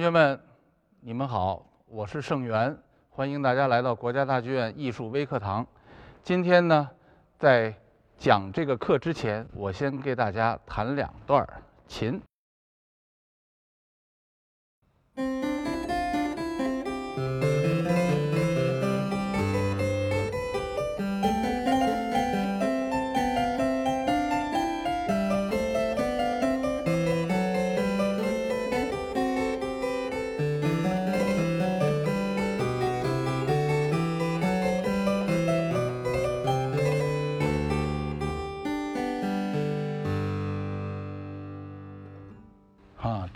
同学们，你们好，我是盛元，欢迎大家来到国家大剧院艺术微课堂。今天呢，在讲这个课之前，我先给大家弹两段琴。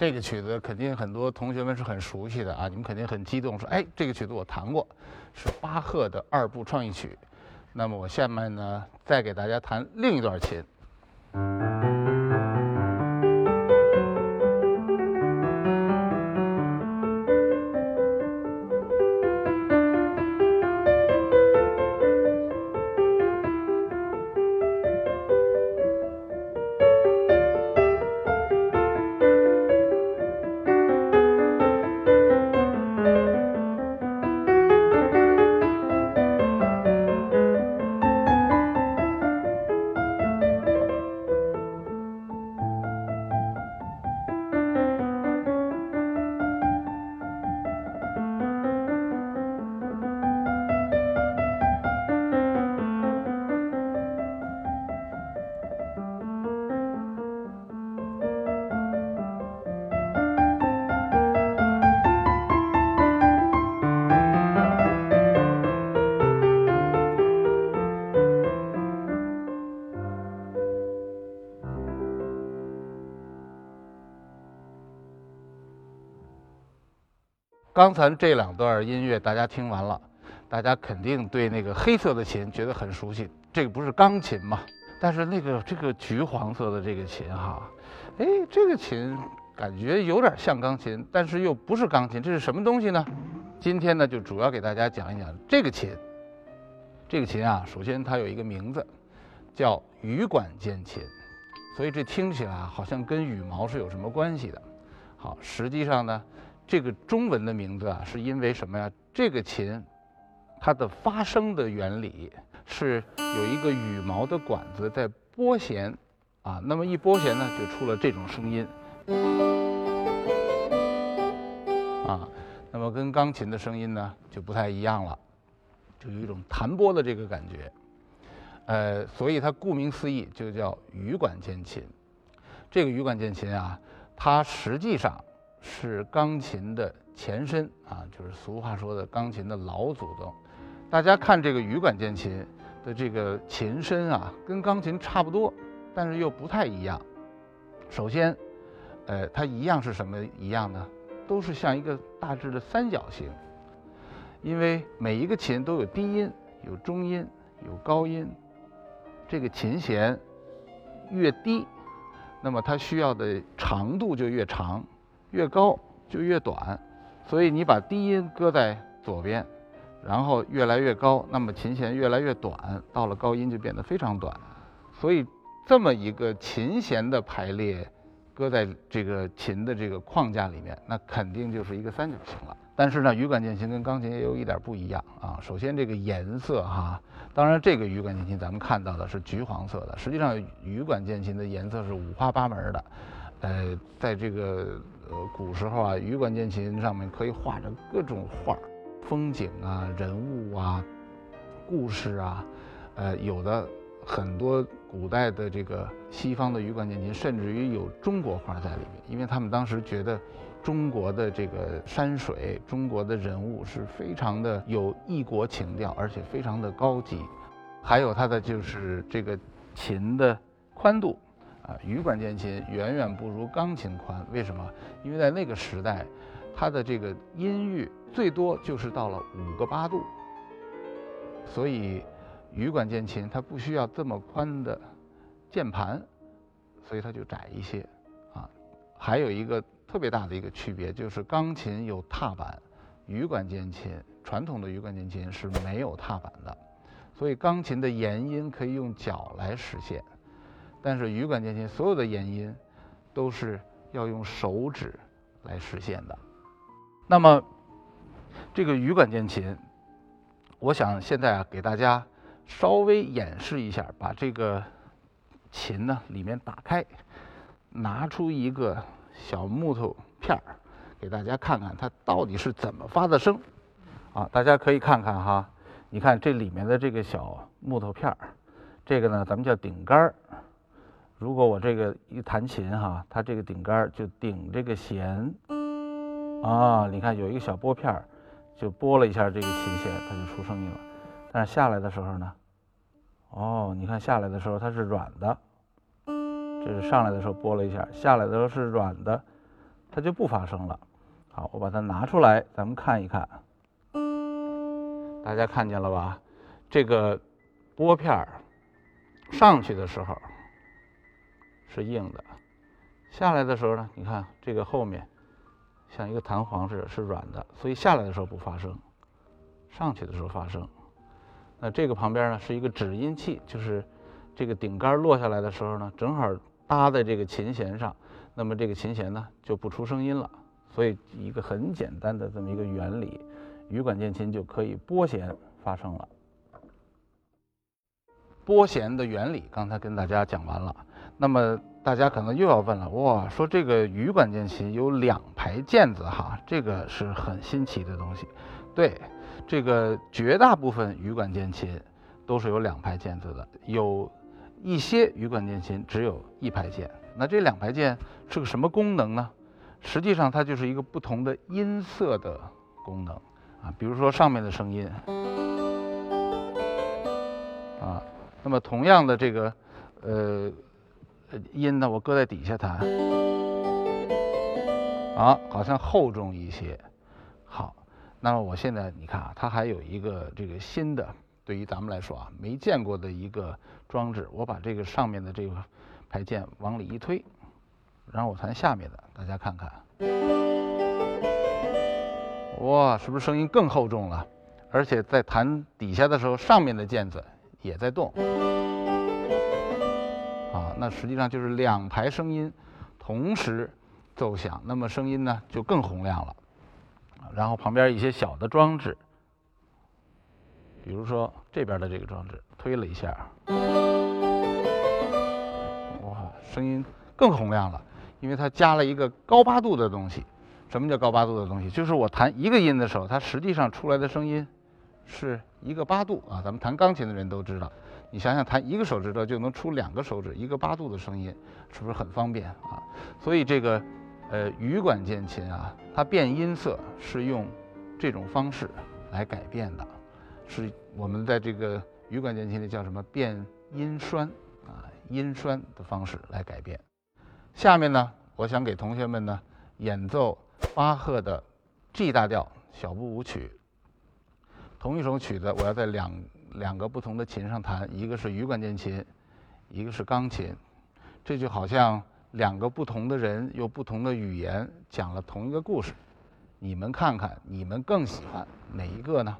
这个曲子肯定很多同学们是很熟悉的啊，你们肯定很激动，说：“哎，这个曲子我弹过，是巴赫的二部创意曲。”那么我下面呢，再给大家弹另一段琴。刚才这两段音乐大家听完了，大家肯定对那个黑色的琴觉得很熟悉。这个不是钢琴吗？但是那个这个橘黄色的这个琴哈，哎，这个琴感觉有点像钢琴，但是又不是钢琴，这是什么东西呢？今天呢，就主要给大家讲一讲这个琴。这个琴啊，首先它有一个名字，叫羽管键琴，所以这听起来好像跟羽毛是有什么关系的。好，实际上呢。这个中文的名字啊，是因为什么呀？这个琴，它的发声的原理是有一个羽毛的管子在拨弦，啊，那么一拨弦呢，就出了这种声音，啊，那么跟钢琴的声音呢就不太一样了，就有一种弹拨的这个感觉，呃，所以它顾名思义就叫羽管键琴。这个羽管键琴啊，它实际上。是钢琴的前身啊，就是俗话说的钢琴的老祖宗。大家看这个羽管键琴的这个琴身啊，跟钢琴差不多，但是又不太一样。首先，呃，它一样是什么一样呢？都是像一个大致的三角形。因为每一个琴都有低音、有中音、有高音。这个琴弦越低，那么它需要的长度就越长。越高就越短，所以你把低音搁在左边，然后越来越高，那么琴弦越来越短，到了高音就变得非常短。所以这么一个琴弦的排列，搁在这个琴的这个框架里面，那肯定就是一个三角形了。但是呢，羽管键琴跟钢琴也有一点不一样啊。首先这个颜色哈，当然这个羽管键琴咱们看到的是橘黄色的，实际上羽管键琴的颜色是五花八门的。呃，在这个呃古时候啊，羽管键琴上面可以画着各种画风景啊、人物啊、故事啊，呃，有的很多古代的这个西方的羽管键琴，甚至于有中国画在里面，因为他们当时觉得中国的这个山水、中国的人物是非常的有异国情调，而且非常的高级，还有它的就是这个琴的宽度。啊，羽管键琴远远不如钢琴宽，为什么？因为在那个时代，它的这个音域最多就是到了五个八度，所以羽管键琴它不需要这么宽的键盘，所以它就窄一些。啊，还有一个特别大的一个区别就是钢琴有踏板，羽管键琴传统的羽管键琴是没有踏板的，所以钢琴的延音可以用脚来实现。但是羽管键琴所有的延音都是要用手指来实现的，那么这个羽管键琴，我想现在啊给大家稍微演示一下，把这个琴呢里面打开，拿出一个小木头片儿，给大家看看它到底是怎么发的声。啊，大家可以看看哈，你看这里面的这个小木头片儿，这个呢咱们叫顶杆儿。如果我这个一弹琴哈，它这个顶杆就顶这个弦。啊，你看有一个小拨片儿，就拨了一下这个琴弦，它就出声音了。但是下来的时候呢，哦，你看下来的时候它是软的，这是上来的时候拨了一下，下来的时候是软的，它就不发声了。好，我把它拿出来，咱们看一看。大家看见了吧？这个拨片儿上去的时候是硬的，下来的时候呢，你看这个后面。像一个弹簧似的，是软的，所以下来的时候不发声，上去的时候发声。那这个旁边呢是一个止音器，就是这个顶杆落下来的时候呢，正好搭在这个琴弦上，那么这个琴弦呢就不出声音了。所以一个很简单的这么一个原理，羽管键琴就可以拨弦发声了。拨弦的原理刚才跟大家讲完了，那么。大家可能又要问了，哇，说这个羽管键琴有两排键子哈，这个是很新奇的东西。对，这个绝大部分羽管键琴都是有两排键子的，有一些羽管键琴只有一排键。那这两排键是个什么功能呢？实际上它就是一个不同的音色的功能啊，比如说上面的声音啊，那么同样的这个呃。音呢，我搁在底下弹，啊，好像厚重一些。好，那么我现在你看啊，它还有一个这个新的，对于咱们来说啊，没见过的一个装置。我把这个上面的这个排键往里一推，然后我弹下面的，大家看看，哇，是不是声音更厚重了？而且在弹底下的时候，上面的键子也在动。啊那实际上就是两排声音同时奏响，那么声音呢就更洪亮了。然后旁边一些小的装置，比如说这边的这个装置，推了一下，哇，声音更洪亮了，因为它加了一个高八度的东西。什么叫高八度的东西？就是我弹一个音的时候，它实际上出来的声音是一个八度啊。咱们弹钢琴的人都知道。你想想，弹一个手指头就能出两个手指一个八度的声音，是不是很方便啊？所以这个，呃，羽管键琴啊，它变音色是用这种方式来改变的，是我们在这个羽管键琴里叫什么变音栓啊，音栓的方式来改变。下面呢，我想给同学们呢演奏巴赫的 G 大调小步舞曲。同一首曲子，我要在两。两个不同的琴上弹，一个是羽管键琴，一个是钢琴，这就好像两个不同的人用不同的语言讲了同一个故事，你们看看，你们更喜欢哪一个呢？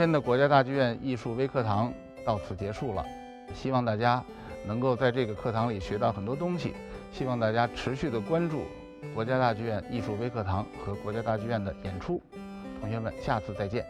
今天的国家大剧院艺术微课堂到此结束了，希望大家能够在这个课堂里学到很多东西。希望大家持续的关注国家大剧院艺术微课堂和国家大剧院的演出。同学们，下次再见。